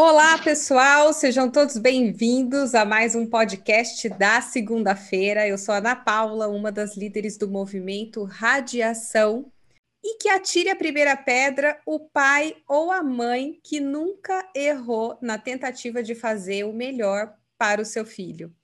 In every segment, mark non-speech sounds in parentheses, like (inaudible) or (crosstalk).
Olá, pessoal, sejam todos bem-vindos a mais um podcast da segunda-feira. Eu sou a Ana Paula, uma das líderes do movimento Radiação. E que atire a primeira pedra o pai ou a mãe que nunca errou na tentativa de fazer o melhor para o seu filho.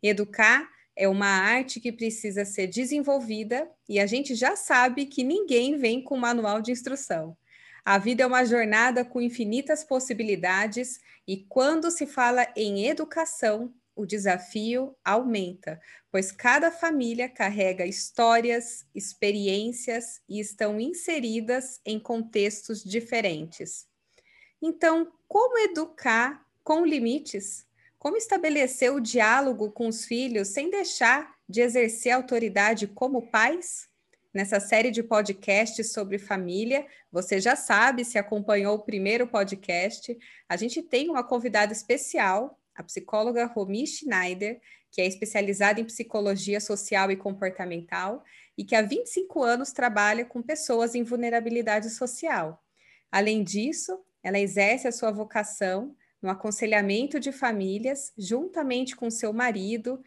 Educar é uma arte que precisa ser desenvolvida e a gente já sabe que ninguém vem com manual de instrução. A vida é uma jornada com infinitas possibilidades e quando se fala em educação, o desafio aumenta, pois cada família carrega histórias, experiências e estão inseridas em contextos diferentes. Então, como educar com limites? Como estabelecer o diálogo com os filhos sem deixar de exercer autoridade como pais? Nessa série de podcasts sobre família. Você já sabe, se acompanhou o primeiro podcast, a gente tem uma convidada especial, a psicóloga Romi Schneider, que é especializada em psicologia social e comportamental e que há 25 anos trabalha com pessoas em vulnerabilidade social. Além disso, ela exerce a sua vocação no aconselhamento de famílias, juntamente com seu marido,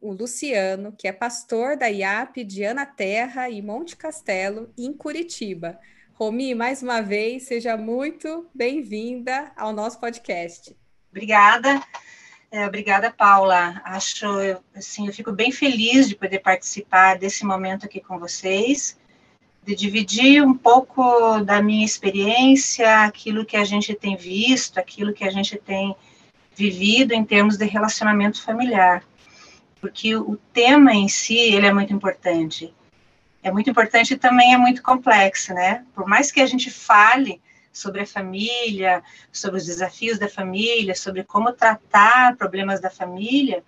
o Luciano, que é pastor da IAP de Ana Terra e Monte Castelo, em Curitiba. Romi, mais uma vez, seja muito bem-vinda ao nosso podcast. Obrigada. É, obrigada, Paula. Acho, assim, eu fico bem feliz de poder participar desse momento aqui com vocês, de dividir um pouco da minha experiência, aquilo que a gente tem visto, aquilo que a gente tem vivido em termos de relacionamento familiar porque o tema em si, ele é muito importante. É muito importante e também é muito complexo, né? Por mais que a gente fale sobre a família, sobre os desafios da família, sobre como tratar problemas da família,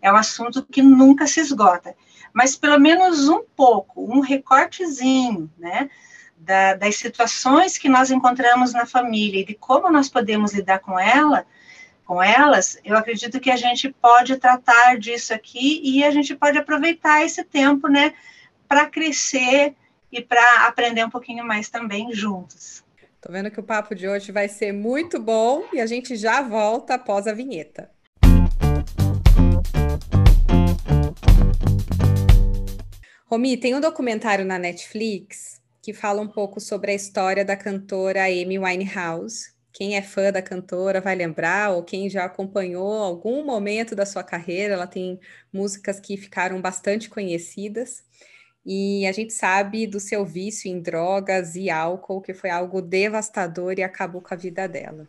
é um assunto que nunca se esgota. Mas pelo menos um pouco, um recortezinho, né? Da, das situações que nós encontramos na família e de como nós podemos lidar com ela, com elas, eu acredito que a gente pode tratar disso aqui e a gente pode aproveitar esse tempo, né, para crescer e para aprender um pouquinho mais também juntos. Tô vendo que o papo de hoje vai ser muito bom e a gente já volta após a vinheta. Romi, tem um documentário na Netflix que fala um pouco sobre a história da cantora Amy Winehouse, quem é fã da cantora vai lembrar, ou quem já acompanhou algum momento da sua carreira, ela tem músicas que ficaram bastante conhecidas. E a gente sabe do seu vício em drogas e álcool, que foi algo devastador e acabou com a vida dela.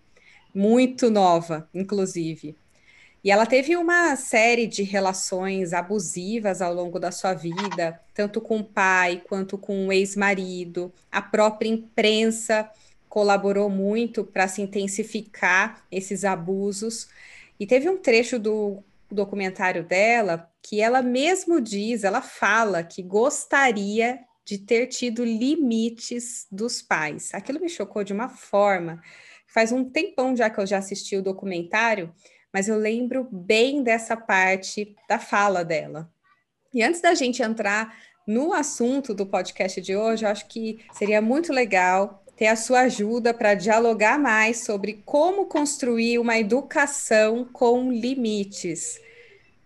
Muito nova, inclusive. E ela teve uma série de relações abusivas ao longo da sua vida, tanto com o pai quanto com o ex-marido, a própria imprensa colaborou muito para se intensificar esses abusos. E teve um trecho do documentário dela que ela mesmo diz, ela fala que gostaria de ter tido limites dos pais. Aquilo me chocou de uma forma. Faz um tempão já que eu já assisti o documentário, mas eu lembro bem dessa parte da fala dela. E antes da gente entrar no assunto do podcast de hoje, eu acho que seria muito legal ter a sua ajuda para dialogar mais sobre como construir uma educação com limites.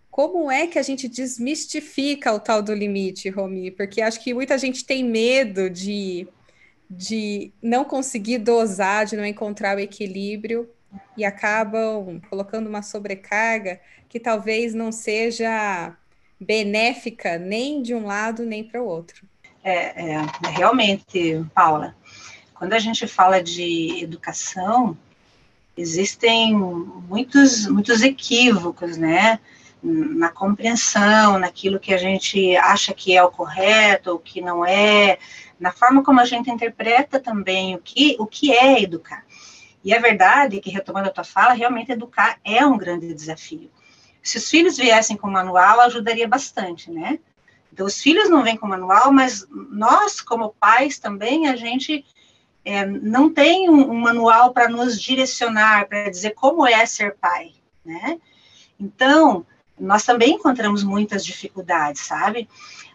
Como é que a gente desmistifica o tal do limite, Romi? Porque acho que muita gente tem medo de, de não conseguir dosar, de não encontrar o equilíbrio e acabam colocando uma sobrecarga que talvez não seja benéfica nem de um lado nem para o outro. É, é, realmente, Paula, quando a gente fala de educação, existem muitos, muitos equívocos, né? Na compreensão, naquilo que a gente acha que é o correto, o que não é, na forma como a gente interpreta também o que, o que é educar. E a verdade é que, retomando a tua fala, realmente educar é um grande desafio. Se os filhos viessem com manual, ajudaria bastante, né? Então, os filhos não vêm com manual, mas nós, como pais, também, a gente é, não tem um, um manual para nos direcionar, para dizer como é ser pai, né? Então, nós também encontramos muitas dificuldades, sabe?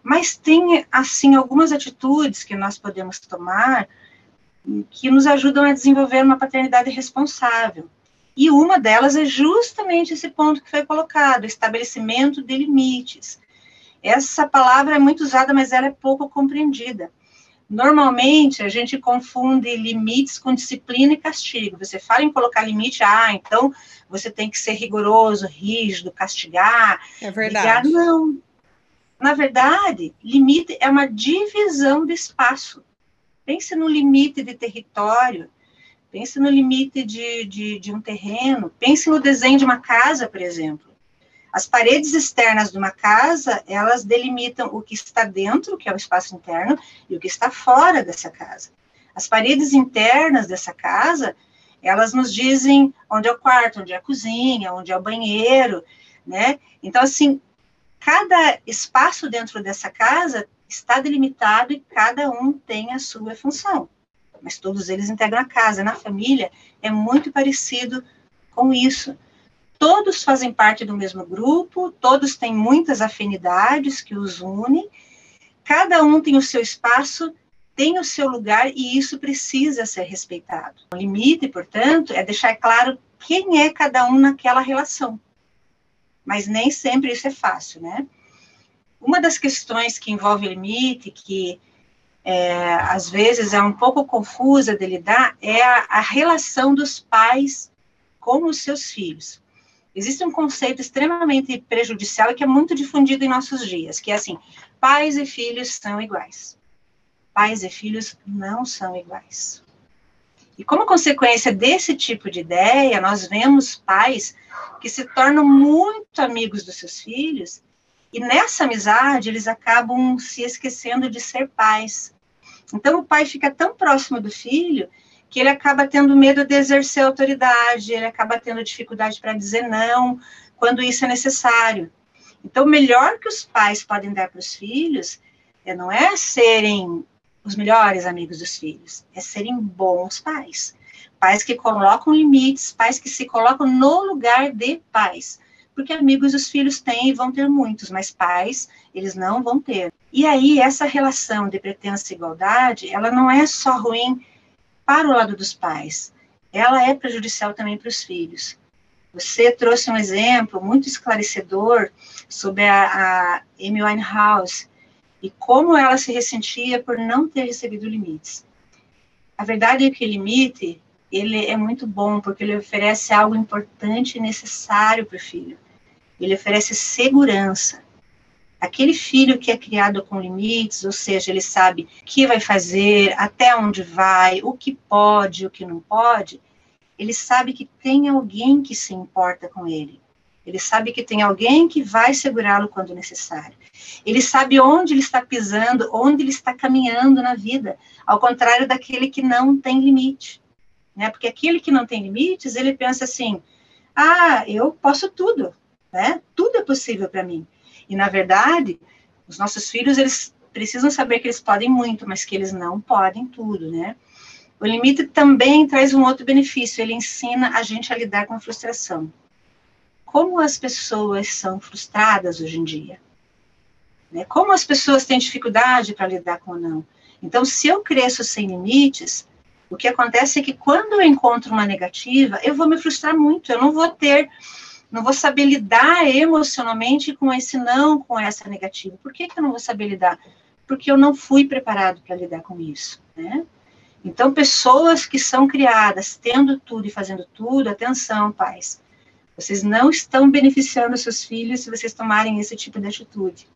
Mas tem, assim, algumas atitudes que nós podemos tomar que nos ajudam a desenvolver uma paternidade responsável. E uma delas é justamente esse ponto que foi colocado, estabelecimento de limites. Essa palavra é muito usada, mas ela é pouco compreendida. Normalmente, a gente confunde limites com disciplina e castigo. Você fala em colocar limite, ah, então você tem que ser rigoroso, rígido, castigar. É verdade. Ligar. Não. Na verdade, limite é uma divisão de espaço. Pense no limite de território, pense no limite de, de, de um terreno, pense no desenho de uma casa, por exemplo. As paredes externas de uma casa, elas delimitam o que está dentro, que é o espaço interno, e o que está fora dessa casa. As paredes internas dessa casa, elas nos dizem onde é o quarto, onde é a cozinha, onde é o banheiro, né? Então, assim, cada espaço dentro dessa casa está delimitado e cada um tem a sua função. Mas todos eles integram a casa. Na família, é muito parecido com isso todos fazem parte do mesmo grupo, todos têm muitas afinidades que os unem, cada um tem o seu espaço, tem o seu lugar e isso precisa ser respeitado. O limite, portanto, é deixar claro quem é cada um naquela relação. Mas nem sempre isso é fácil, né? Uma das questões que envolve limite, que é, às vezes é um pouco confusa de lidar, é a, a relação dos pais com os seus filhos existe um conceito extremamente prejudicial e que é muito difundido em nossos dias, que é assim: pais e filhos são iguais. Pais e filhos não são iguais. E como consequência desse tipo de ideia, nós vemos pais que se tornam muito amigos dos seus filhos, e nessa amizade eles acabam se esquecendo de ser pais. Então o pai fica tão próximo do filho que ele acaba tendo medo de exercer autoridade, ele acaba tendo dificuldade para dizer não quando isso é necessário. Então, o melhor que os pais podem dar para os filhos é, não é serem os melhores amigos dos filhos, é serem bons pais. Pais que colocam limites, pais que se colocam no lugar de pais. Porque amigos os filhos têm e vão ter muitos, mas pais eles não vão ter. E aí, essa relação de pretensa igualdade, ela não é só ruim para o lado dos pais, ela é prejudicial também para os filhos. Você trouxe um exemplo muito esclarecedor sobre a, a Amy Winehouse e como ela se ressentia por não ter recebido limites. A verdade é que o limite ele é muito bom porque ele oferece algo importante e necessário para o filho. Ele oferece segurança. Aquele filho que é criado com limites, ou seja, ele sabe o que vai fazer, até onde vai, o que pode, o que não pode, ele sabe que tem alguém que se importa com ele. Ele sabe que tem alguém que vai segurá-lo quando necessário. Ele sabe onde ele está pisando, onde ele está caminhando na vida, ao contrário daquele que não tem limite. Né? Porque aquele que não tem limites, ele pensa assim: ah, eu posso tudo, né? Tudo é possível para mim. E, na verdade, os nossos filhos, eles precisam saber que eles podem muito, mas que eles não podem tudo, né? O limite também traz um outro benefício, ele ensina a gente a lidar com a frustração. Como as pessoas são frustradas hoje em dia? Né? Como as pessoas têm dificuldade para lidar com o não? Então, se eu cresço sem limites, o que acontece é que quando eu encontro uma negativa, eu vou me frustrar muito, eu não vou ter não vou saber lidar emocionalmente com esse não, com essa negativa. Por que, que eu não vou saber lidar? Porque eu não fui preparado para lidar com isso, né? Então, pessoas que são criadas tendo tudo e fazendo tudo, atenção, pais. Vocês não estão beneficiando seus filhos se vocês tomarem esse tipo de atitude.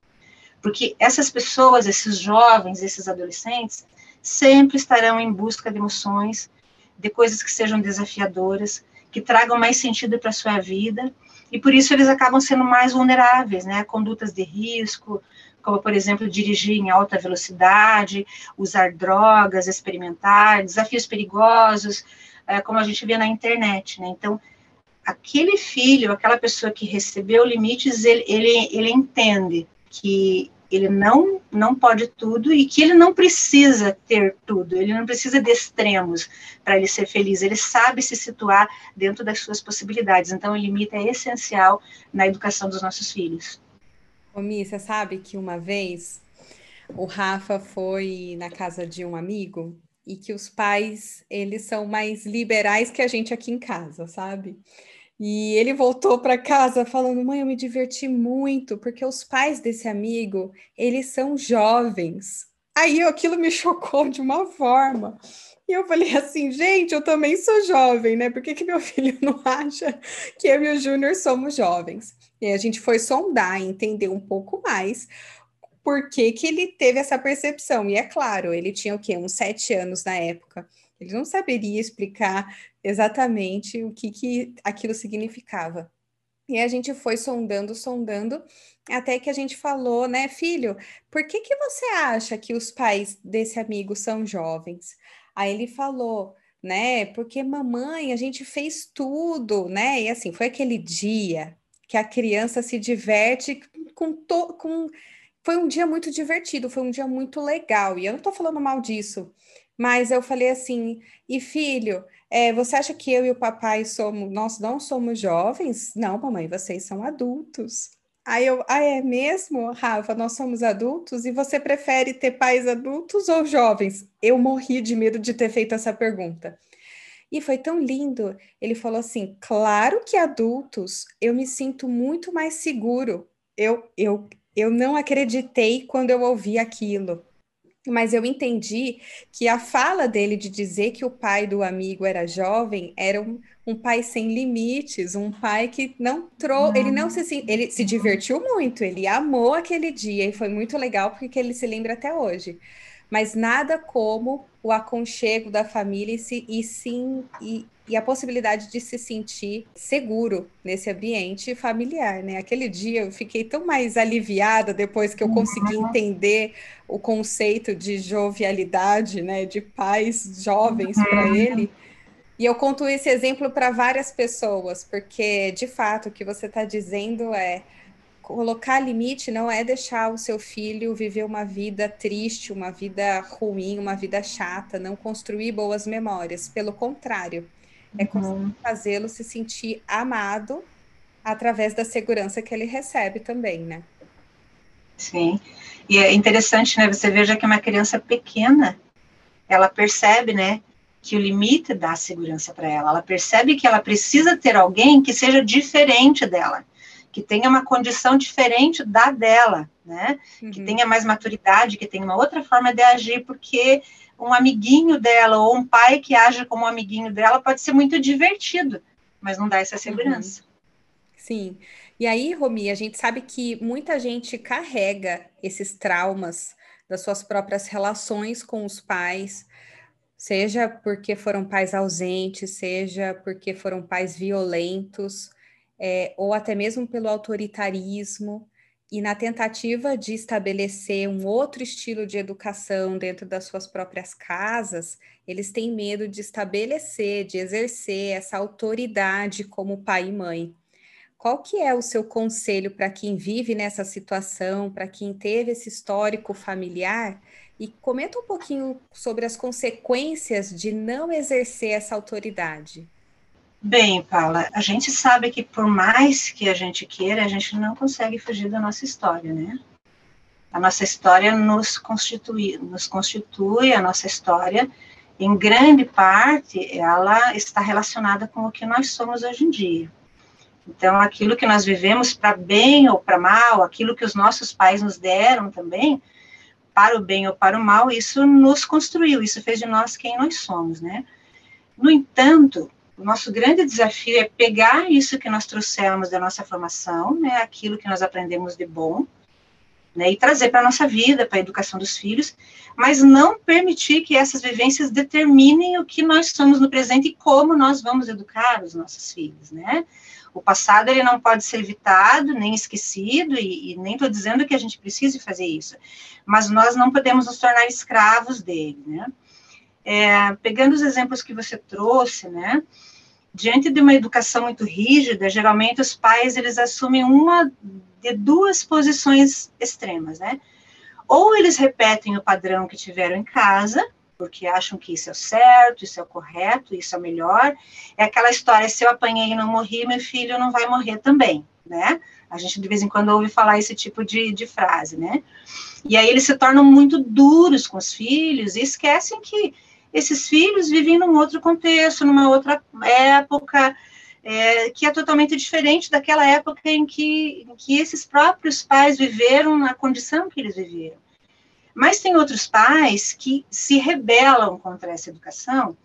Porque essas pessoas, esses jovens, esses adolescentes, sempre estarão em busca de emoções, de coisas que sejam desafiadoras, que tragam mais sentido para a sua vida, e por isso eles acabam sendo mais vulneráveis, né, condutas de risco, como, por exemplo, dirigir em alta velocidade, usar drogas, experimentar, desafios perigosos, é, como a gente vê na internet, né, então, aquele filho, aquela pessoa que recebeu limites, ele, ele, ele entende que ele não não pode tudo e que ele não precisa ter tudo, ele não precisa de extremos para ele ser feliz, ele sabe se situar dentro das suas possibilidades. Então, o limite é essencial na educação dos nossos filhos. Omi, você sabe que uma vez o Rafa foi na casa de um amigo e que os pais, eles são mais liberais que a gente aqui em casa, sabe? E ele voltou para casa falando: "Mãe, eu me diverti muito, porque os pais desse amigo, eles são jovens". Aí aquilo me (laughs) chocou de uma forma. E eu falei assim, gente, eu também sou jovem, né? Por que, que meu (laughs) filho não acha que eu e o Júnior somos jovens? E a gente foi sondar, entender um pouco mais por que, que ele teve essa percepção. E é claro, ele tinha o quê? Uns sete anos na época. Ele não saberia explicar exatamente o que, que aquilo significava. E a gente foi sondando, sondando, até que a gente falou, né, filho, por que, que você acha que os pais desse amigo são jovens? Aí ele falou, né, porque mamãe, a gente fez tudo, né? E assim, foi aquele dia que a criança se diverte com, to com foi um dia muito divertido, foi um dia muito legal. E eu não estou falando mal disso, mas eu falei assim: e filho, é, você acha que eu e o papai somos, nós não somos jovens? Não, mamãe, vocês são adultos. Aí eu, ah, é mesmo, Rafa? Nós somos adultos e você prefere ter pais adultos ou jovens? Eu morri de medo de ter feito essa pergunta. E foi tão lindo. Ele falou assim: claro que adultos, eu me sinto muito mais seguro. Eu, eu, eu não acreditei quando eu ouvi aquilo. Mas eu entendi que a fala dele de dizer que o pai do amigo era jovem era um, um pai sem limites, um pai que não trouxe, ele não se ele se divertiu muito, ele amou aquele dia e foi muito legal porque ele se lembra até hoje. Mas nada como o aconchego da família e, se, e sim e, e a possibilidade de se sentir seguro nesse ambiente familiar, né? Aquele dia eu fiquei tão mais aliviada depois que eu consegui uhum. entender o conceito de jovialidade, né, de pais jovens para uhum. ele. E eu conto esse exemplo para várias pessoas, porque de fato o que você está dizendo é colocar limite não é deixar o seu filho viver uma vida triste, uma vida ruim, uma vida chata, não construir boas memórias. Pelo contrário, é uhum. fazê-lo se sentir amado através da segurança que ele recebe também, né? Sim. E é interessante, né? Você veja que uma criança pequena, ela percebe, né? Que o limite dá segurança para ela. Ela percebe que ela precisa ter alguém que seja diferente dela, que tenha uma condição diferente da dela, né? Uhum. Que tenha mais maturidade, que tenha uma outra forma de agir, porque um amiguinho dela ou um pai que age como um amiguinho dela pode ser muito divertido, mas não dá essa uhum. segurança. Uhum. Sim. E aí, Romi, a gente sabe que muita gente carrega esses traumas das suas próprias relações com os pais, seja porque foram pais ausentes, seja porque foram pais violentos, é, ou até mesmo pelo autoritarismo e na tentativa de estabelecer um outro estilo de educação dentro das suas próprias casas, eles têm medo de estabelecer, de exercer essa autoridade como pai e mãe. Qual que é o seu conselho para quem vive nessa situação, para quem teve esse histórico familiar? E comenta um pouquinho sobre as consequências de não exercer essa autoridade. Bem, Paula, a gente sabe que por mais que a gente queira, a gente não consegue fugir da nossa história, né? A nossa história nos constitui, nos constitui a nossa história, em grande parte, ela está relacionada com o que nós somos hoje em dia. Então, aquilo que nós vivemos para bem ou para mal, aquilo que os nossos pais nos deram também, para o bem ou para o mal, isso nos construiu, isso fez de nós quem nós somos, né? No entanto, o nosso grande desafio é pegar isso que nós trouxemos da nossa formação, né, aquilo que nós aprendemos de bom, né, e trazer para a nossa vida, para a educação dos filhos, mas não permitir que essas vivências determinem o que nós somos no presente e como nós vamos educar os nossos filhos, né? O passado ele não pode ser evitado nem esquecido e, e nem estou dizendo que a gente precise fazer isso, mas nós não podemos nos tornar escravos dele, né? É, pegando os exemplos que você trouxe, né? diante de uma educação muito rígida, geralmente os pais eles assumem uma de duas posições extremas, né? Ou eles repetem o padrão que tiveram em casa, porque acham que isso é o certo, isso é o correto, isso é o melhor. É aquela história: se eu apanhei e não morri, meu filho não vai morrer também, né? A gente de vez em quando ouve falar esse tipo de, de frase, né? E aí eles se tornam muito duros com os filhos e esquecem que esses filhos vivem num outro contexto, numa outra época, é, que é totalmente diferente daquela época em que, em que esses próprios pais viveram na condição que eles viveram. Mas tem outros pais que se rebelam contra essa educação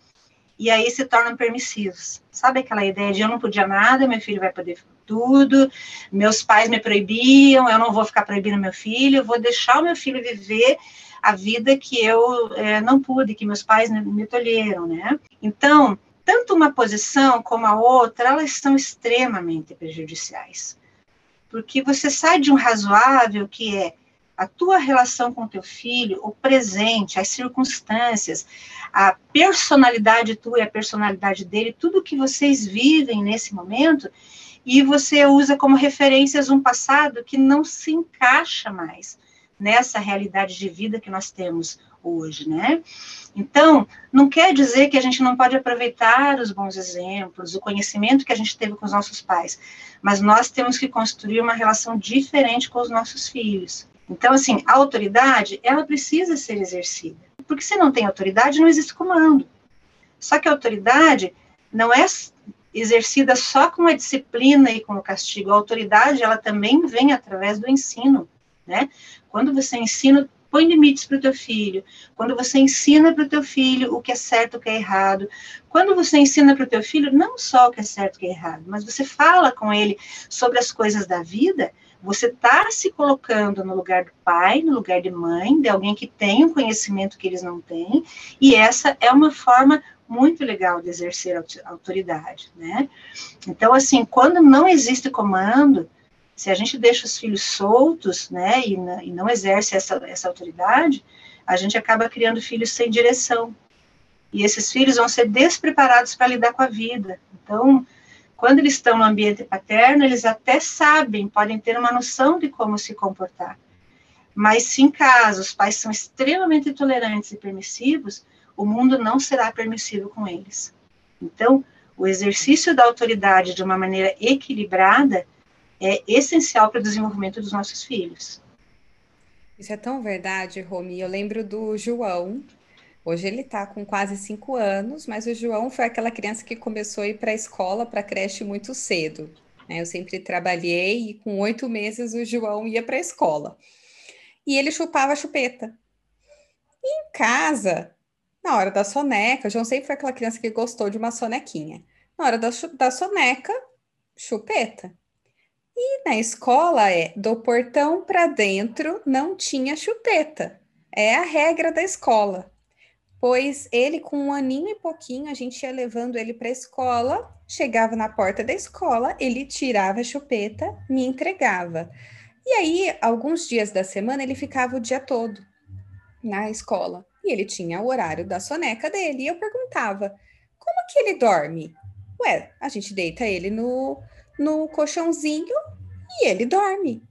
e aí se tornam permissivos. Sabe aquela ideia de eu não podia nada, meu filho vai poder tudo, meus pais me proibiam, eu não vou ficar proibindo meu filho, eu vou deixar o meu filho viver a vida que eu é, não pude, que meus pais me tolheram, né? Então, tanto uma posição como a outra, elas são extremamente prejudiciais. Porque você sai de um razoável que é a tua relação com teu filho, o presente, as circunstâncias, a personalidade tua e a personalidade dele, tudo que vocês vivem nesse momento, e você usa como referências um passado que não se encaixa mais nessa realidade de vida que nós temos hoje, né? Então, não quer dizer que a gente não pode aproveitar os bons exemplos, o conhecimento que a gente teve com os nossos pais, mas nós temos que construir uma relação diferente com os nossos filhos. Então, assim, a autoridade, ela precisa ser exercida. Porque se não tem autoridade, não existe comando. Só que a autoridade não é exercida só com a disciplina e com o castigo. A autoridade, ela também vem através do ensino, né? Quando você ensina, põe limites para o teu filho. Quando você ensina para o teu filho o que é certo, o que é errado. Quando você ensina para o teu filho não só o que é certo, o que é errado, mas você fala com ele sobre as coisas da vida, você está se colocando no lugar do pai, no lugar de mãe, de alguém que tem um conhecimento que eles não têm, e essa é uma forma muito legal de exercer autoridade, né? Então, assim, quando não existe comando, se a gente deixa os filhos soltos, né, e, e não exerce essa, essa autoridade, a gente acaba criando filhos sem direção. E esses filhos vão ser despreparados para lidar com a vida. Então, quando eles estão no ambiente paterno, eles até sabem, podem ter uma noção de como se comportar. Mas se em casa os pais são extremamente tolerantes e permissivos, o mundo não será permissivo com eles. Então, o exercício da autoridade de uma maneira equilibrada é essencial para o desenvolvimento dos nossos filhos. Isso é tão verdade, Romi. Eu lembro do João, Hoje ele está com quase cinco anos, mas o João foi aquela criança que começou a ir para a escola, para a creche muito cedo. Né? Eu sempre trabalhei e com oito meses o João ia para a escola. E ele chupava a chupeta. E em casa, na hora da soneca, o João sempre foi aquela criança que gostou de uma sonequinha. Na hora da, da soneca, chupeta. E na escola é do portão para dentro não tinha chupeta. É a regra da escola pois ele, com um aninho e pouquinho, a gente ia levando ele para a escola, chegava na porta da escola, ele tirava a chupeta, me entregava. E aí, alguns dias da semana, ele ficava o dia todo na escola. E ele tinha o horário da soneca dele. E eu perguntava: como que ele dorme? Ué, a gente deita ele no, no colchãozinho e ele dorme.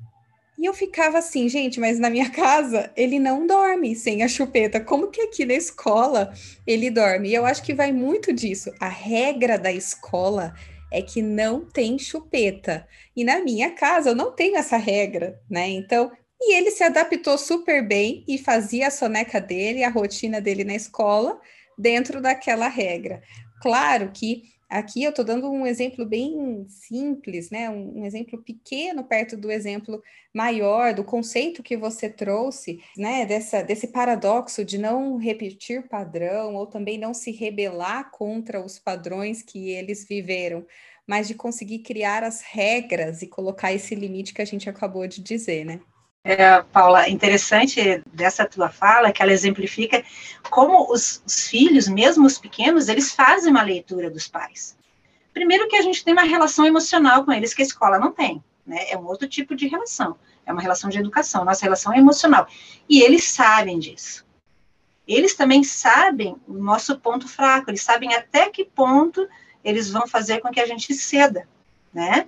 E eu ficava assim, gente, mas na minha (laughs) casa ele não dorme sem a chupeta. Como que aqui na escola ele dorme? E eu acho que vai muito disso. A regra da escola é que não tem chupeta. E na minha casa eu não tenho essa regra, né? Então, e ele se adaptou super bem e fazia a soneca dele, a rotina dele na escola, dentro daquela regra. Claro que Aqui eu estou dando um exemplo bem simples, né? Um, um, exemplo pequeno perto do exemplo maior, do conceito que você trouxe, né? Dessa, desse paradoxo de não repetir padrão ou também não se rebelar contra os padrões que eles viveram, mas de conseguir criar as regras e colocar esse limite que a gente acabou de dizer, né? É, Paula, interessante dessa tua fala que ela exemplifica como os, os, filhos, mesmo os pequenos, eles fazem uma leitura dos pais. Primeiro que a gente tem uma relação emocional com eles que a escola não tem, né? É um outro tipo de relação, é uma relação de educação, nossa relação é emocional. E eles sabem disso. Eles também sabem o nosso ponto fraco, eles sabem até que ponto eles vão fazer com que a gente ceda, né?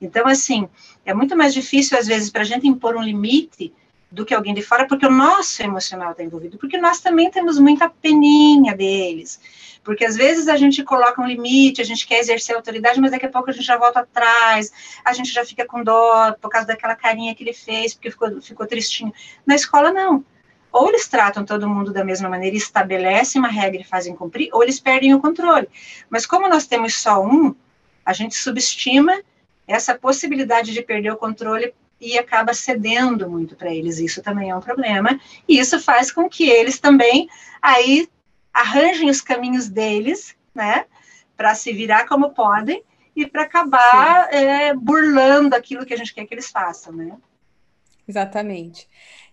Então, assim, é muito mais difícil, às vezes, para a gente impor um limite do que alguém de fora, porque o nosso emocional está envolvido, porque nós também temos muita peninha deles, porque às vezes a gente coloca um limite, a gente quer exercer autoridade, mas daqui a pouco a gente já volta atrás, a gente já fica com dó por causa daquela carinha que ele fez, porque ficou, ficou tristinho. Na escola, não. ou eles tratam todo mundo da mesma maneira, estabelecem uma regra e fazem cumprir, ou eles perdem o controle. Mas como nós temos só um, a gente subestima essa possibilidade de perder o controle e acaba cedendo muito para eles. Isso também é um problema. E isso faz com que eles também aí arranjem os caminhos deles, né, para se virar como podem e para acabar é, burlando aquilo que a gente quer que eles façam, né? Exatamente.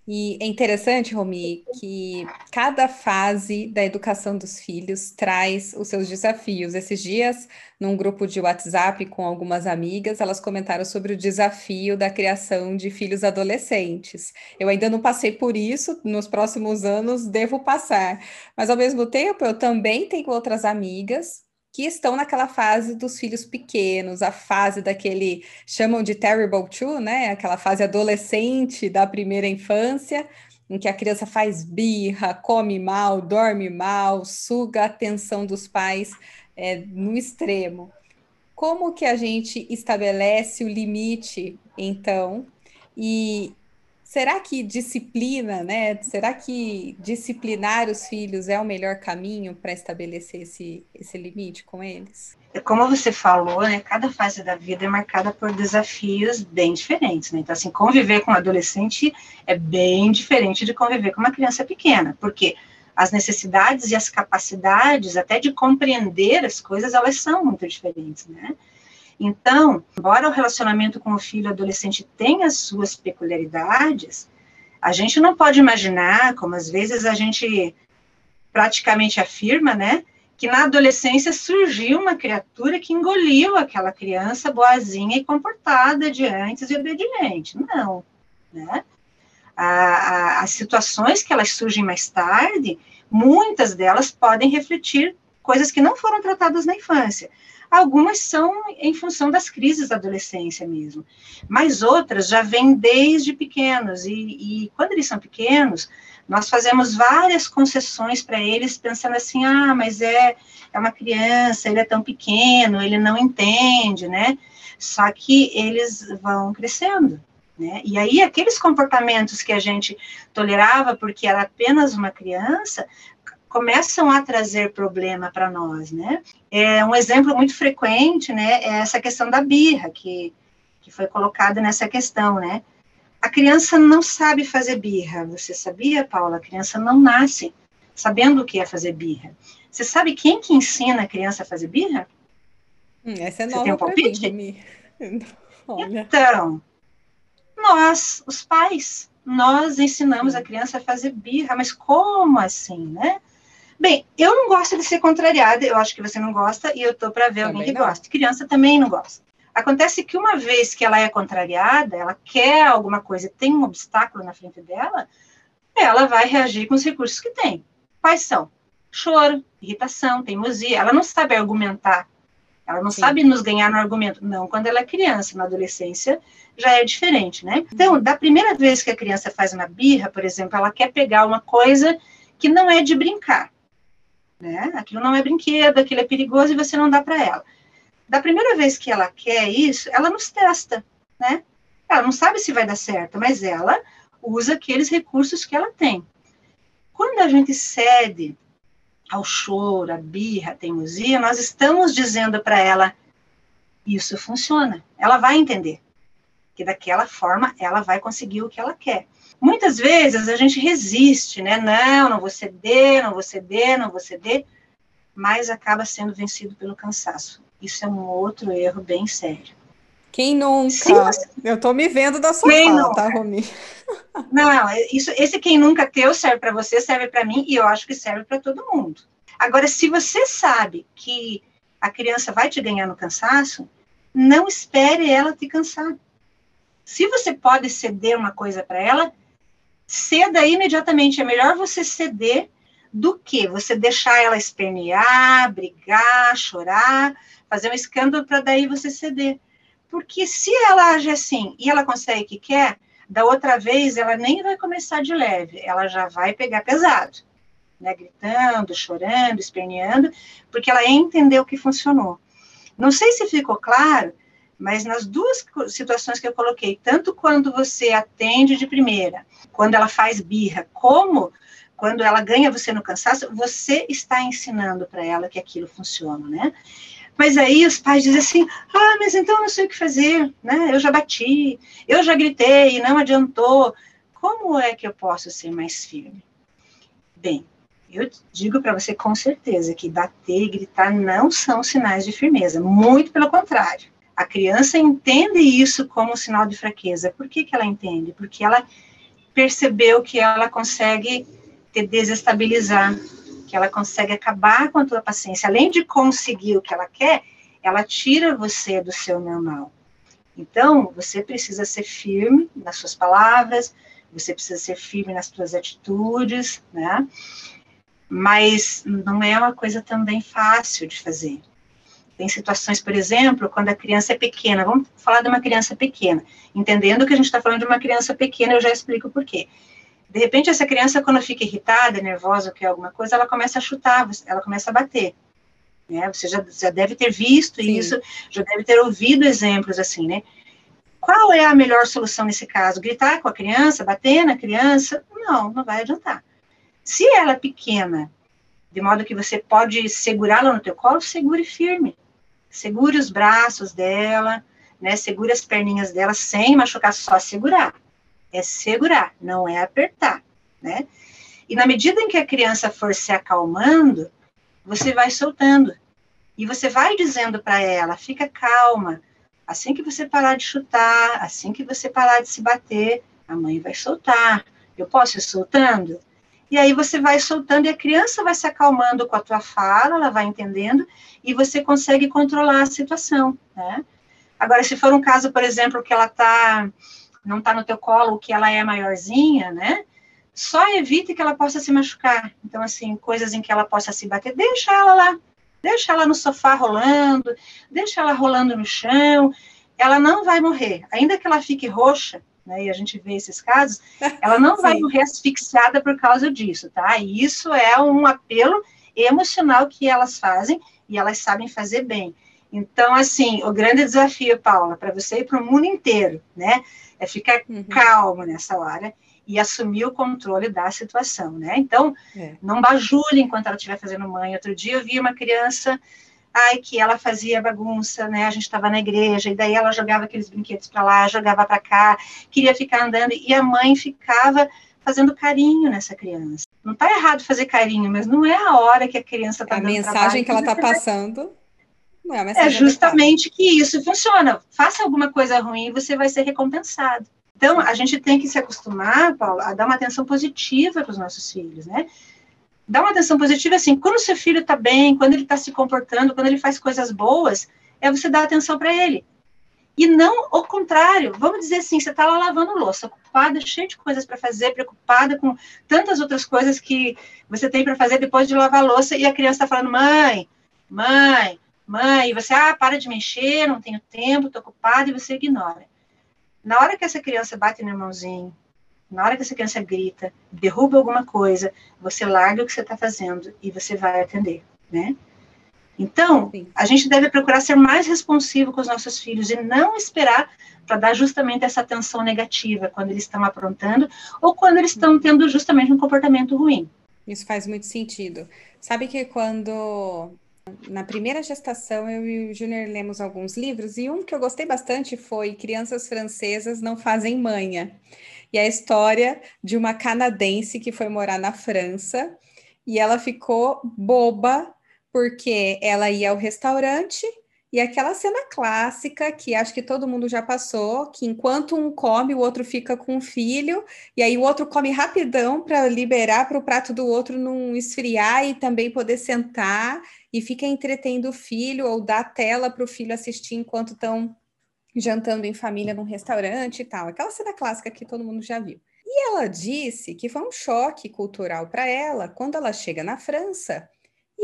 E é interessante, Romi, que cada fase da educação dos filhos traz os seus desafios. Esses dias, num grupo de WhatsApp com algumas amigas, elas comentaram sobre o desafio da criação de filhos adolescentes. Eu ainda não passei por isso, nos próximos anos devo passar, mas ao mesmo tempo eu também tenho outras amigas que estão naquela fase dos filhos pequenos, a fase daquele chamam de terrible two, né? Aquela fase adolescente da primeira infância, em que a criança faz birra, come mal, dorme mal, suga a atenção dos pais é, no extremo. Como que a gente estabelece o limite, então, e, Será que disciplina, né? Será que disciplinar os filhos é o melhor caminho para estabelecer esse, esse limite com eles? É como você falou, né? Cada fase da vida é marcada por desafios bem diferentes, né? Então, assim, conviver com um adolescente é bem diferente de conviver com uma criança pequena, porque as necessidades e as capacidades, até de compreender as coisas, elas são muito diferentes, né? Então, embora o relacionamento com o filho adolescente tenha as suas peculiaridades, a gente não pode imaginar, como às vezes a gente praticamente afirma, né, que na adolescência surgiu uma criatura que engoliu aquela criança boazinha e comportada de antes e obediente. Não, né? As situações que elas surgem mais tarde, muitas delas podem refletir coisas que não foram tratadas na infância. Algumas são em função das crises da adolescência mesmo, mas outras já vêm desde pequenos, e, e quando eles são pequenos, nós fazemos várias concessões para eles, pensando assim, ah, mas é, é uma criança, ele é tão pequeno, ele não entende, né? Só que eles vão crescendo, né? E aí, aqueles comportamentos que a gente tolerava porque era apenas uma criança, começam a trazer problema para nós, né? É um exemplo muito frequente, né? É essa questão da birra que que foi colocada nessa questão, né? A criança não sabe fazer birra. Você sabia, Paula? A criança não nasce sabendo o que é fazer birra. Você sabe quem que ensina a criança a fazer birra? Hum, essa é nova Você tem um palpite? Mim, (laughs) então, nós, os pais, nós ensinamos a criança a fazer birra, mas como assim, né? Bem, eu não gosto de ser contrariada, eu acho que você não gosta, e eu tô para ver também alguém que gosta. Criança também não gosta. Acontece que uma vez que ela é contrariada, ela quer alguma coisa, tem um obstáculo na frente dela, ela vai reagir com os recursos que tem. Quais são? Choro, irritação, teimosia. Ela não sabe argumentar. Ela não Sim. sabe nos ganhar no argumento. Não, quando ela é criança, na adolescência, já é diferente, né? Então, da primeira vez que a criança faz uma birra, por exemplo, ela quer pegar uma coisa que não é de brincar né? Aquilo não é brinquedo, aquilo é perigoso e você não dá para ela. Da primeira vez que ela quer isso, ela nos testa, né? Ela não sabe se vai dar certo, mas ela usa aqueles recursos que ela tem. Quando a gente cede ao choro, à birra, à teimosia, nós estamos dizendo para ela: isso funciona. Ela vai entender que daquela forma ela vai conseguir o que ela quer. Muitas vezes a gente resiste, né? Não, não vou ceder, não vou ceder, não vou ceder, mas acaba sendo vencido pelo cansaço. Isso é um outro erro bem sério. Quem nunca? Você... Eu estou me vendo da sua quem fala, tá, Romi? (laughs) Não, isso, esse quem nunca teu serve para você, serve para mim e eu acho que serve para todo mundo. Agora, se você sabe que a criança vai te ganhar no cansaço, não espere ela te cansar. Se você pode ceder uma coisa para ela, ceda imediatamente. É melhor você ceder do que você deixar ela espernear, brigar, chorar, fazer um escândalo para daí você ceder. Porque se ela age assim e ela consegue o que quer, da outra vez ela nem vai começar de leve, ela já vai pegar pesado, né? Gritando, chorando, esperneando, porque ela entendeu que funcionou. Não sei se ficou claro, Mas nas duas situações que eu coloquei, tanto quando você atende de primeira, quando ela faz birra, como quando ela ganha você no cansaço, você está ensinando para ela que aquilo funciona, né? Mas aí os pais dizem assim: ah, mas então eu não sei o que fazer, né? Eu já bati, eu já gritei, não adiantou. Como é que eu posso ser mais firme? Bem, eu digo para você com certeza que bater e gritar não são sinais de firmeza, muito pelo contrário. A criança entende isso como sinal de fraqueza. Por que, que ela entende? Porque ela percebeu que ela consegue te desestabilizar, que ela consegue acabar com a tua paciência. Além de conseguir o que ela quer, ela tira você do seu normal. Então, você precisa ser firme nas suas palavras, você precisa ser firme nas suas atitudes, né? Mas não é uma coisa também fácil de fazer. Tem situações, por exemplo, quando a criança é pequena, vamos falar de uma criança pequena, entendendo que a gente está falando de uma criança pequena, eu já explico por quê. De repente, essa criança, quando fica irritada, nervosa, ou quer alguma coisa, ela começa a chutar, ela começa a bater. Né? Você já, já deve ter visto Sim. isso, já deve ter ouvido exemplos assim, né? Qual é a melhor solução nesse caso? Gritar com a criança, bater na criança? Não, não vai adiantar. Se ela é pequena, de modo que você pode segurá-la no teu colo, segure firme. Segure os braços dela, né? Segure as perninhas dela sem machucar, só segurar é segurar, não é apertar, né? E na medida em que a criança for se acalmando, você vai soltando. E você vai dizendo para ela: fica calma. Assim que você parar de chutar, assim que você parar de se bater, a mãe vai soltar. Eu posso ir soltando? E aí você vai soltando e a criança vai se acalmando com a tua fala, ela vai entendendo e você consegue controlar a situação, né? Agora, se for um caso, por exemplo, que ela está não está no teu colo, que ela é maiorzinha, né? Só evite que ela possa se machucar. Então, assim, coisas em que ela possa se bater, deixa ela lá. Deixa ela no sofá rolando, deixa ela rolando no chão. Ela não vai morrer. Ainda que ela fique roxa, né, e a gente vê esses casos, (laughs) ela não vai morrer asfixiada por causa disso, tá? E isso é um apelo emocional que elas fazem e elas sabem fazer bem. Então, assim, o grande desafio, Paula, para você e para o mundo inteiro, né? é ficar uhum. calmo nessa hora e assumir o controle da situação, né? Então, é. não bajule enquanto ela estiver fazendo mãe. Outro dia eu vi uma criança, ai, que ela fazia bagunça, né? A gente estava na igreja, e daí ela jogava aqueles brinquedos para lá, jogava para cá, queria ficar andando, e a mãe ficava fazendo carinho nessa criança. Não está errado fazer carinho, mas não é a hora que a criança está A mensagem trabalho, que ela está passando... É, é justamente que isso funciona. Faça alguma coisa ruim e você vai ser recompensado. Então, a gente tem que se acostumar, Paulo, a dar uma atenção positiva para os nossos filhos, né? Dar uma atenção positiva, assim, quando seu filho está bem, quando ele está se comportando, quando ele faz coisas boas, é você dar atenção para ele. E não o contrário. Vamos dizer assim, você está lá lavando louça, ocupada, cheia de coisas para fazer, preocupada com tantas outras coisas que você tem para fazer depois de lavar louça, e a criança está falando, mãe, mãe, mãe, e você, ah, para de mexer, não tenho tempo, estou ocupada, e você ignora. Na hora que essa criança bate no irmãozinho, na hora que essa criança grita, derruba alguma coisa, você larga o que você está fazendo e você vai atender, né? Então, Sim. a gente deve procurar ser mais responsivo com os nossos filhos e não esperar para dar justamente essa atenção negativa quando eles estão aprontando ou quando eles estão tendo justamente um comportamento ruim. Isso faz muito sentido. Sabe que quando na primeira gestação, eu e o Júnior lemos alguns livros, e um que eu gostei bastante foi Crianças Francesas Não Fazem Manha. E a história de uma canadense que foi morar na França. E ela ficou boba porque ela ia ao restaurante. E aquela cena clássica que acho que todo mundo já passou, que enquanto um come, o outro fica com o filho, e aí o outro come rapidão para liberar para o prato do outro não esfriar e também poder sentar. E fica entretendo o filho ou dá tela para o filho assistir enquanto estão jantando em família num restaurante e tal. Aquela cena clássica que todo mundo já viu. E ela disse que foi um choque cultural para ela quando ela chega na França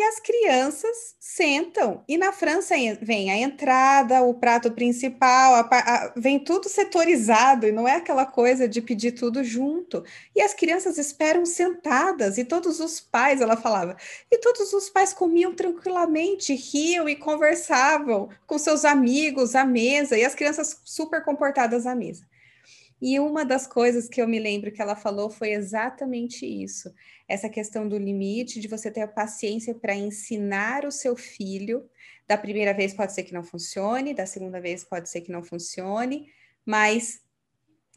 e as crianças sentam. E na França vem a entrada, o prato principal, a, a, vem tudo setorizado e não é aquela coisa de pedir tudo junto. E as crianças esperam sentadas e todos os pais, ela falava, e todos os pais comiam tranquilamente, riam e conversavam com seus amigos à mesa e as crianças super comportadas à mesa. E uma das coisas que eu me lembro que ela falou foi exatamente isso: essa questão do limite, de você ter a paciência para ensinar o seu filho. Da primeira vez pode ser que não funcione, da segunda vez pode ser que não funcione, mas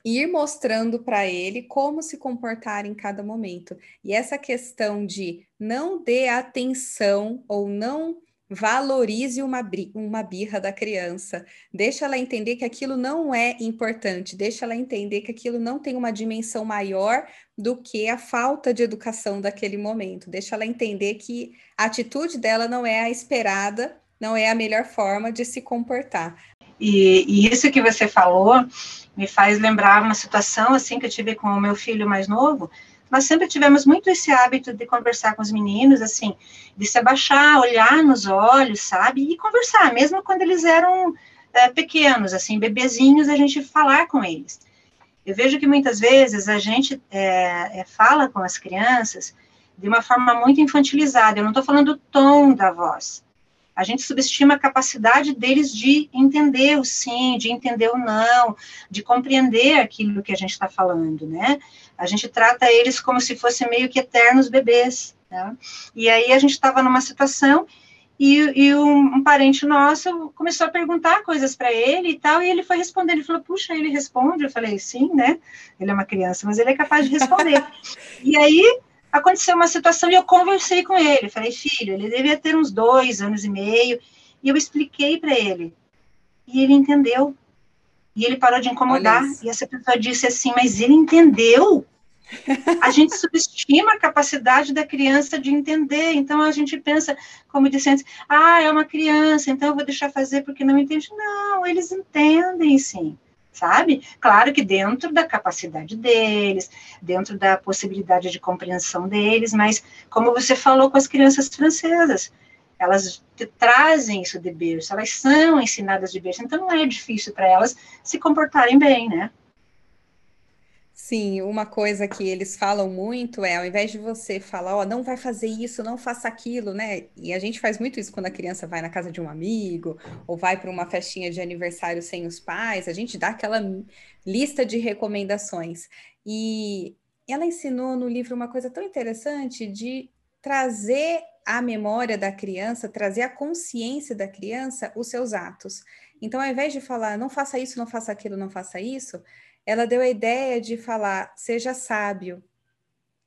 ir mostrando para ele como se comportar em cada momento. E essa questão de não dê atenção ou não valorize uma, uma birra da criança, deixa ela entender que aquilo não é importante, deixa ela entender que aquilo não tem uma dimensão maior do que a falta de educação daquele momento, deixa ela entender que a atitude dela não é a esperada, não é a melhor forma de se comportar. E, e isso que você falou me faz lembrar uma situação assim que eu tive com o meu filho mais novo, nós sempre tivemos muito esse hábito de conversar com os meninos, assim, de se abaixar, olhar nos olhos, sabe, e conversar, mesmo quando eles eram é, pequenos, assim, bebezinhos, a gente falar com eles. Eu vejo que muitas vezes a gente é, é, fala com as crianças de uma forma muito infantilizada, eu não estou falando do tom da voz, a gente subestima a capacidade deles de entender o sim, de entender o não, de compreender aquilo que a gente está falando, né? A gente trata eles como se fossem meio que eternos bebês, né? E aí a gente estava numa situação e, e um, um, parente nosso começou a perguntar coisas para ele e tal, e ele foi respondendo, ele falou, puxa, ele responde? Eu falei, sim, né? Ele é uma criança, mas ele é capaz de responder. (laughs) e aí aconteceu uma situação e eu conversei com ele. Falei, filho, ele devia ter uns dois anos e meio. E eu expliquei para ele. E ele entendeu. E ele parou de incomodar. E essa pessoa disse assim: Mas ele entendeu? A gente (laughs) subestima a capacidade da criança de entender. Então a gente pensa, como disse antes, ah, é uma criança, então eu vou deixar fazer porque não entende. Não, eles entendem sim sabe? Claro que dentro da capacidade deles, dentro da possibilidade de compreensão deles, mas como você falou com as crianças francesas, elas trazem isso de berço, elas são ensinadas de berço, então não é difícil para elas se comportarem bem, né? Sim, uma coisa que eles falam muito é, ao invés de você falar, ó, oh, não vai fazer isso, não faça aquilo, né? E a gente faz muito isso quando a criança vai na casa de um amigo ou vai para uma festinha de aniversário sem os pais, a gente dá aquela lista de recomendações. E ela ensinou no livro uma coisa tão interessante de trazer à memória da criança, trazer à consciência da criança os seus atos. Então, ao invés de falar, não faça isso, não faça aquilo, não faça isso, ela deu a ideia de falar, seja sábio.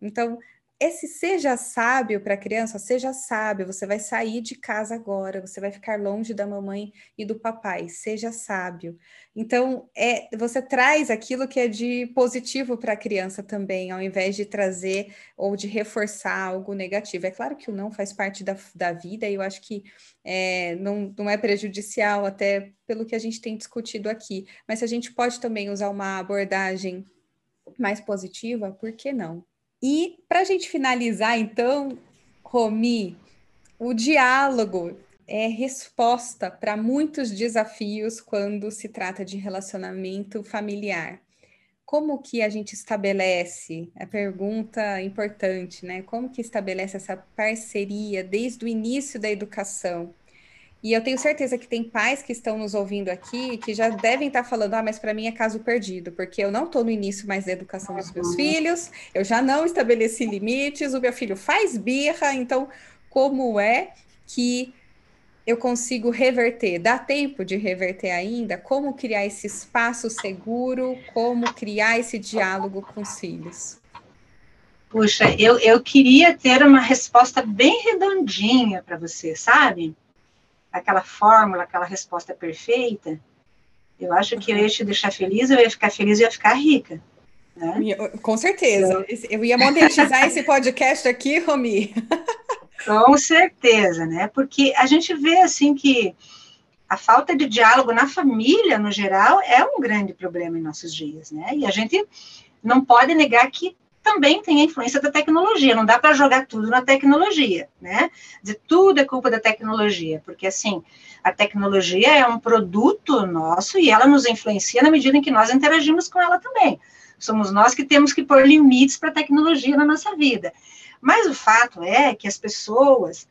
Então, esse seja sábio para a criança, seja sábio, você vai sair de casa agora, você vai ficar longe da mamãe e do papai, seja sábio. Então, é, você traz aquilo que é de positivo para a criança também, ao invés de trazer ou de reforçar algo negativo. É claro que o não faz parte da, da vida, e eu acho que é, não, não é prejudicial, até pelo que a gente tem discutido aqui, mas se a gente pode também usar uma abordagem mais positiva, por que não? E para a gente finalizar, então, Romi, o diálogo é resposta para muitos desafios quando se trata de relacionamento familiar. Como que a gente estabelece? A pergunta importante, né? Como que estabelece essa parceria desde o início da educação? E eu tenho certeza que tem pais que estão nos ouvindo aqui que já devem estar falando: ah, mas para mim é caso perdido, porque eu não estou no início mais da educação dos meus filhos, eu já não estabeleci limites, o meu filho faz birra, então como é que eu consigo reverter? Dá tempo de reverter ainda? Como criar esse espaço seguro? Como criar esse diálogo com os filhos? Puxa, eu, eu queria ter uma resposta bem redondinha para você, sabe? Aquela fórmula, aquela resposta perfeita, eu acho que eu ia te deixar feliz, eu ia ficar feliz e ia ficar rica. Né? Com certeza. Então, eu ia monetizar esse podcast aqui, Romi. (laughs) Com certeza, né? Porque a gente vê assim que a falta de diálogo na família, no geral, é um grande problema em nossos dias, né? E a gente não pode negar que também tem a influência da tecnologia. Não dá para jogar tudo na tecnologia, né? Dizer tudo é culpa da tecnologia, porque assim, a tecnologia é um produto nosso e ela nos influencia na medida em que nós interagimos com ela também. Somos nós que temos que pôr limites para a tecnologia na nossa vida. Mas o fato é que as pessoas,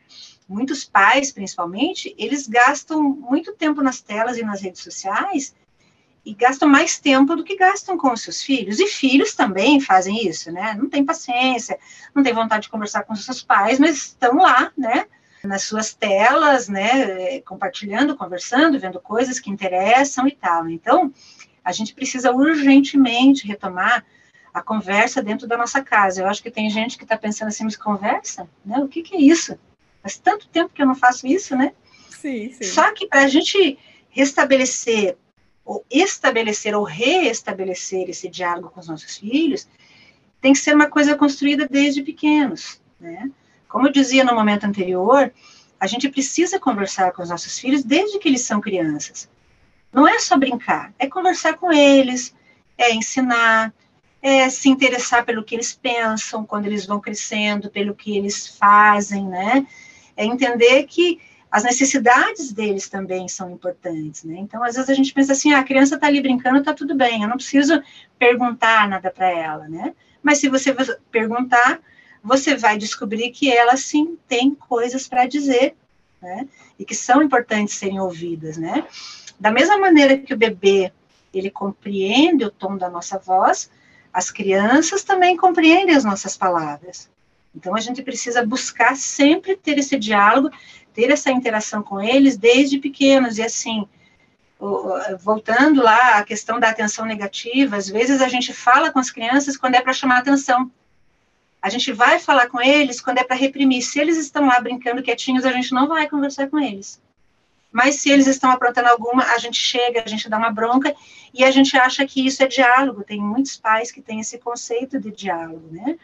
muitos pais principalmente, eles gastam muito tempo nas telas e nas redes sociais e gastam mais tempo do que gastam com os seus filhos. E filhos também fazem isso, né? Não tem paciência, não tem vontade de conversar com os seus pais, mas estão lá, né? Nas suas telas, né? Compartilhando, conversando, vendo coisas que interessam e tal. Então, a gente precisa urgentemente retomar a conversa dentro da nossa casa. Eu acho que tem gente que está pensando assim, mas conversa? Né? O que, que é isso? Faz tanto tempo que eu não faço isso, né? Sim, sim. Só que para a gente restabelecer ou estabelecer ou reestabelecer esse diálogo com os nossos filhos, tem que ser uma coisa construída desde pequenos, né? Como eu dizia no momento anterior, a gente precisa conversar com os nossos filhos desde que eles são crianças. Não é só brincar, é conversar com eles, é ensinar, é se interessar pelo que eles pensam quando eles vão crescendo, pelo que eles fazem, né? É entender que as necessidades deles também são importantes, né? Então, às vezes a gente pensa assim, ah, a criança está ali brincando, está tudo bem, eu não preciso perguntar nada para ela, né? Mas se você perguntar, você vai descobrir que ela sim tem coisas para dizer, né? E que são importantes serem ouvidas, né? Da mesma maneira que o bebê ele compreende o tom da nossa voz, as crianças também compreendem as nossas palavras. Então a gente precisa buscar sempre ter esse diálogo ter essa interação com eles desde pequenos, e assim, voltando lá à questão da atenção negativa, às vezes a gente fala com as crianças quando é para chamar atenção. A gente vai falar com eles quando é para reprimir. Se eles estão lá brincando quietinhos, a gente não vai conversar com eles. Mas se eles estão aprontando alguma, a gente chega, a gente dá uma bronca e a gente acha que isso é diálogo. Tem muitos pais que têm esse conceito de diálogo, né?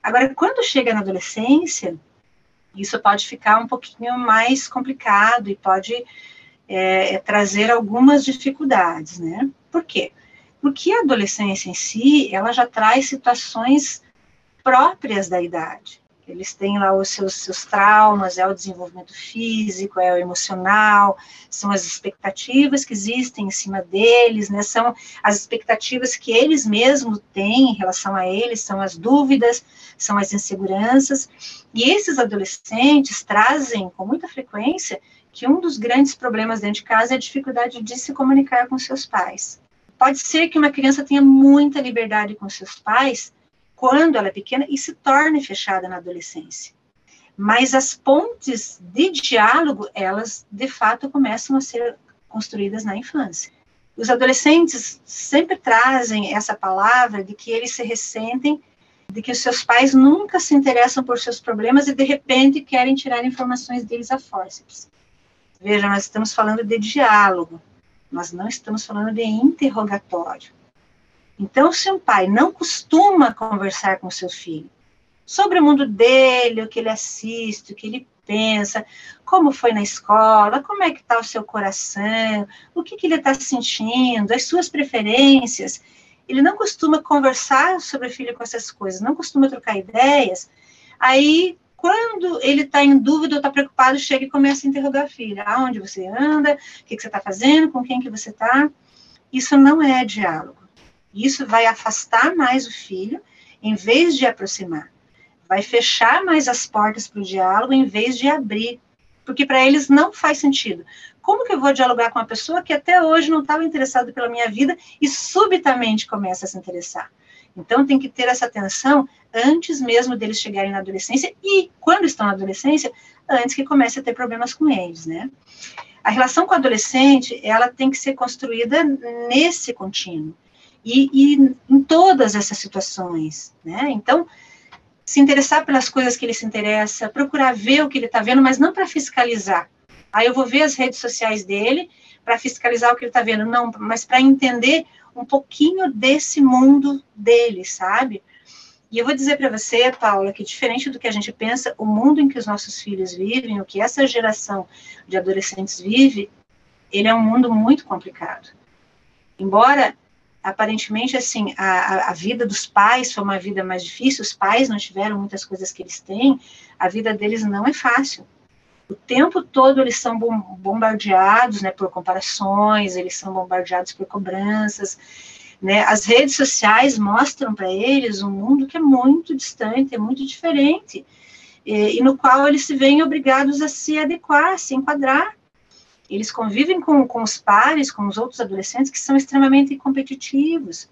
Agora, quando chega na adolescência, isso pode ficar um pouquinho mais complicado e pode é, é, trazer algumas dificuldades, né? Por quê? Porque a adolescência em si, ela já traz situações próprias da idade. Eles têm lá os seus, seus traumas, é o desenvolvimento físico, é o emocional, são as expectativas que existem em cima deles, né? São as expectativas que eles mesmos têm em relação a eles, são as dúvidas, são as inseguranças. E esses adolescentes trazem com muita frequência que um dos grandes problemas dentro de casa é a dificuldade de se comunicar com seus pais. Pode ser que uma criança tenha muita liberdade com seus pais, quando ela é pequena e se torne fechada na adolescência. Mas as pontes de diálogo, elas de fato começam a ser construídas na infância. Os adolescentes sempre trazem essa palavra de que eles se ressentem de que os seus pais nunca se interessam por seus problemas e de repente querem tirar informações deles a fórceps. Veja, nós estamos falando de diálogo, nós não estamos falando de interrogatório. Então, se um pai não costuma conversar com seu filho sobre o mundo dele, o que ele assiste, o que ele pensa, como foi na escola, como é que está o seu coração, o que, que ele está sentindo, as suas preferências, ele não costuma conversar sobre o filho com essas coisas, não costuma trocar ideias, aí quando ele está em dúvida ou está preocupado, chega e começa a interrogar a filha. Aonde você anda? O que, que você está fazendo? Com quem que você está? Isso não é diálogo. Isso vai afastar mais o filho, em vez de aproximar. Vai fechar mais as portas para o diálogo, em vez de abrir. Porque para eles não faz sentido. Como que eu vou dialogar com uma pessoa que até hoje não estava interessada pela minha vida e subitamente começa a se interessar? Então, tem que ter essa atenção antes mesmo deles chegarem na adolescência e, quando estão na adolescência, antes que comece a ter problemas com eles, né? A relação com o adolescente, ela tem que ser construída nesse contínuo e, e em todas essas situações, né? Então, se interessar pelas coisas que ele se interessa, procurar ver o que ele está vendo, mas não para fiscalizar. Aí eu vou ver as redes sociais dele para fiscalizar o que ele está vendo, não, mas para entender um pouquinho desse mundo dele, sabe? E eu vou dizer para você, Paula, que diferente do que a gente pensa, o mundo em que os nossos filhos vivem, o que essa geração de adolescentes vive, ele é um mundo muito complicado. Embora aparentemente, assim, a, a vida dos pais foi uma vida mais difícil, os pais não tiveram muitas coisas que eles têm, a vida deles não é fácil. O tempo todo eles são bombardeados, né, por comparações, eles são bombardeados por cobranças, né, as redes sociais mostram para eles um mundo que é muito distante, é muito diferente, e, e no qual eles se veem obrigados a se adequar, a se enquadrar, eles convivem com, com os pares, com os outros adolescentes que são extremamente competitivos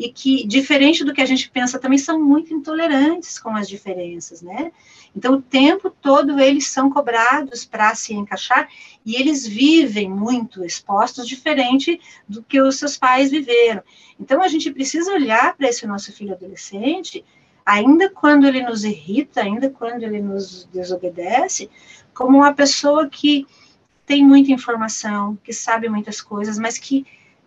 e que, diferente do que a gente pensa, também são muito intolerantes com as diferenças, né? Então, o tempo todo eles são cobrados para se encaixar e eles vivem muito expostos, diferente do que os seus pais viveram. Então, a gente precisa olhar para esse nosso filho adolescente, ainda quando ele nos irrita, ainda quando ele nos desobedece, como uma pessoa que tem muita informação, que sabe muitas coisas, mas que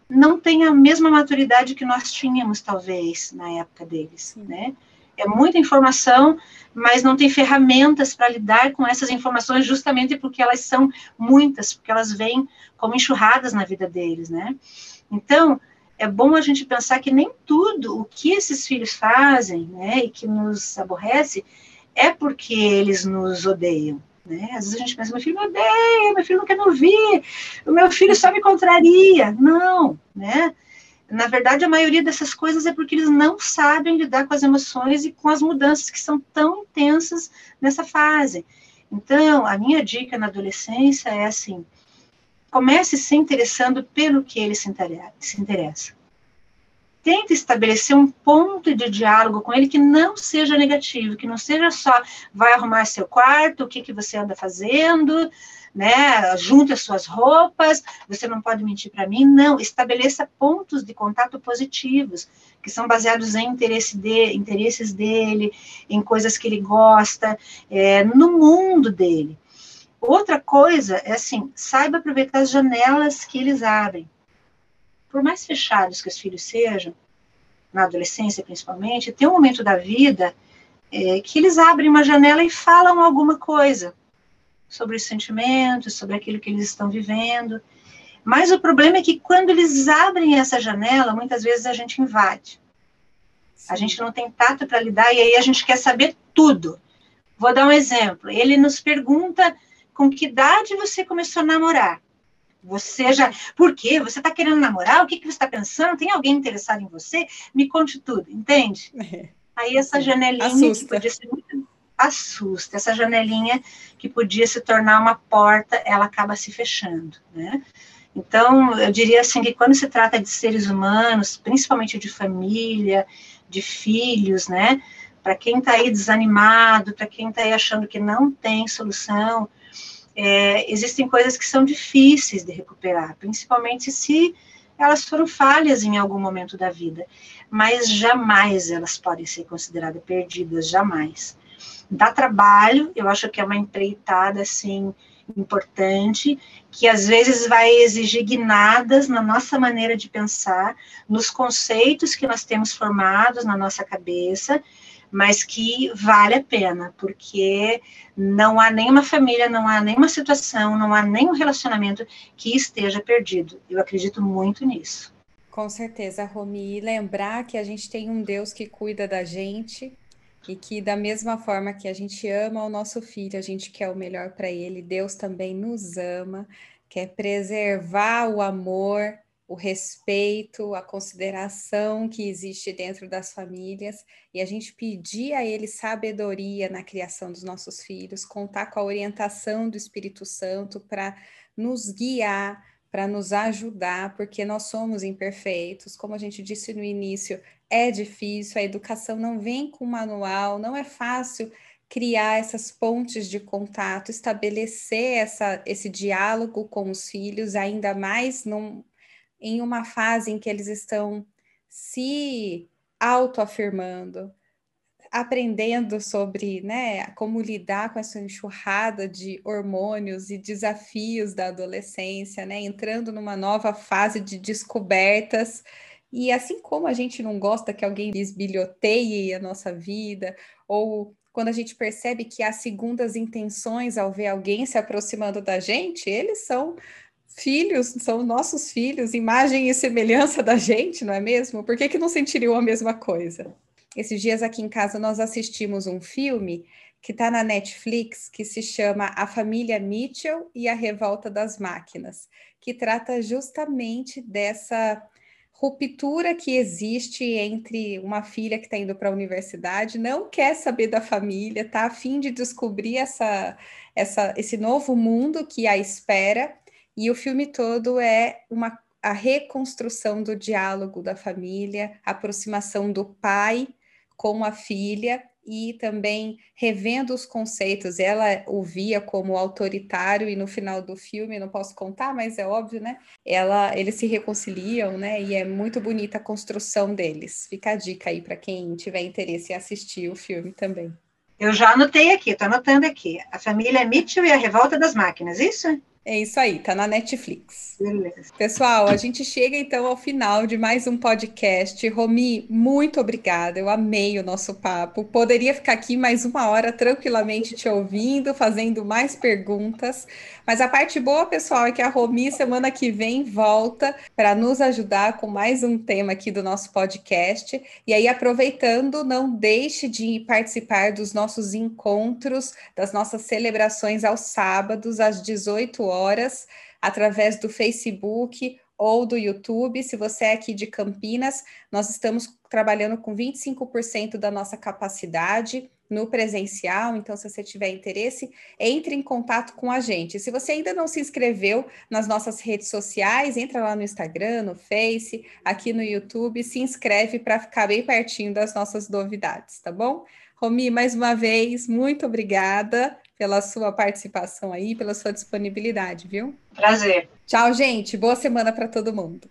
não tem a mesma maturidade que nós tínhamos, talvez, na época deles, né? É muita informação, mas não tem ferramentas para lidar com essas informações, justamente porque elas são muitas, porque elas vêm como enxurradas na vida deles, né? Então, é bom a gente pensar que nem tudo o que esses filhos fazem, né, e que nos aborrece, é porque eles nos odeiam, né? Às vezes a gente pensa, meu filho me odeia, meu filho não quer me ouvir, o meu filho só me contraria. Não, né? Na verdade, a maioria dessas coisas é porque eles não sabem lidar com as emoções e com as mudanças que são tão intensas nessa fase. Então, a minha dica na adolescência é assim: comece se interessando pelo que ele se interessa tenta estabelecer um ponto de diálogo com ele que não seja negativo, que não seja só vai arrumar seu quarto, o que, que você anda fazendo, né? Junte as suas roupas, você não pode mentir para mim. Não, estabeleça pontos de contato positivos, que são baseados em interesse de, interesses dele, em coisas que ele gosta, é, no mundo dele. Outra coisa é assim, saiba aproveitar as janelas que eles abrem por mais fechados que os filhos sejam, na adolescência principalmente, tem um momento da vida é, que eles abrem uma janela e falam alguma coisa sobre os sentimentos, sobre aquilo que eles estão vivendo. Mas o problema é que quando eles abrem essa janela, muitas vezes a gente invade. A gente não tem tato para lidar e aí a gente quer saber tudo. Vou dar um exemplo. Ele nos pergunta com que idade você começou a namorar. Você já. Por quê? Você está querendo namorar? O que, que você está pensando? Tem alguém interessado em você? Me conte tudo, entende? É. Aí essa janelinha Assusta. que podia ser muito. Assusta. Essa janelinha que podia se tornar uma porta, ela acaba se fechando, né? Então, eu diria assim que quando se trata de seres humanos, principalmente de família, de filhos, né? Para quem está aí desanimado, para quem está aí achando que não tem solução, é, existem coisas que são difíceis de recuperar, principalmente se elas foram falhas em algum momento da vida, mas jamais elas podem ser consideradas perdidas, jamais. Dá trabalho, eu acho que é uma empreitada, assim, importante, que às vezes vai exigir guinadas na nossa maneira de pensar, nos conceitos que nós temos formados na nossa cabeça, mas que vale a pena, porque não há nenhuma família, não há nenhuma situação, não há nenhum relacionamento que esteja perdido. Eu acredito muito nisso. Com certeza, Romi. E lembrar que a gente tem um Deus que cuida da gente e que, da mesma forma que a gente ama o nosso filho, a gente quer o melhor para ele, Deus também nos ama, quer preservar o amor o respeito, a consideração que existe dentro das famílias e a gente pedir a ele sabedoria na criação dos nossos filhos, contar com a orientação do Espírito Santo para nos guiar, para nos ajudar, porque nós somos imperfeitos, como a gente disse no início, é difícil, a educação não vem com manual, não é fácil criar essas pontes de contato, estabelecer essa, esse diálogo com os filhos, ainda mais num, em uma fase em que eles estão se autoafirmando, aprendendo sobre né, como lidar com essa enxurrada de hormônios e desafios da adolescência, né, entrando numa nova fase de descobertas. E assim como a gente não gosta que alguém bisbilhoteie a nossa vida, ou quando a gente percebe que há segundas intenções ao ver alguém se aproximando da gente, eles são filhos, são nossos filhos, imagem e semelhança da gente, não é mesmo? Por que, que não sentiriam a mesma coisa? Esses dias aqui em casa nós assistimos um filme que está na Netflix que se chama A Família Mitchell e a Revolta das Máquinas, que trata justamente dessa ruptura que existe entre uma filha que está indo para a universidade, não quer saber da família, está a fim de descobrir essa, essa, esse novo mundo que a espera, e o filme todo é uma, a reconstrução do diálogo da família, a aproximação do pai com a filha e também revendo os conceitos. Ela o via como autoritário e no final do filme, não posso contar, mas é óbvio, né? Ela, eles se reconciliam, né? E é muito bonita a construção deles. Fica a dica aí para quem tiver interesse em assistir o filme também. Eu já anotei aqui, estou anotando aqui. A família Mitchell e a Revolta das Máquinas, isso? É isso aí, tá na Netflix. Beleza. Pessoal, a gente chega então ao final de mais um podcast. Romi, muito obrigada. Eu amei o nosso papo. Poderia ficar aqui mais uma hora tranquilamente te ouvindo, fazendo mais perguntas. Mas a parte boa, pessoal, é que a Romi semana que vem volta para nos ajudar com mais um tema aqui do nosso podcast. E aí, aproveitando, não deixe de participar dos nossos encontros, das nossas celebrações aos sábados, às 18 horas horas através do Facebook ou do YouTube. Se você é aqui de Campinas, nós estamos trabalhando com 25% da nossa capacidade no presencial, então se você tiver interesse, entre em contato com a gente. Se você ainda não se inscreveu nas nossas redes sociais, entra lá no Instagram, no Face, aqui no YouTube, se inscreve para ficar bem pertinho das nossas novidades, tá bom? Romi, mais uma vez, muito obrigada pela sua participação aí, pela sua disponibilidade, viu? Prazer. Tchau, gente. Boa semana para todo mundo.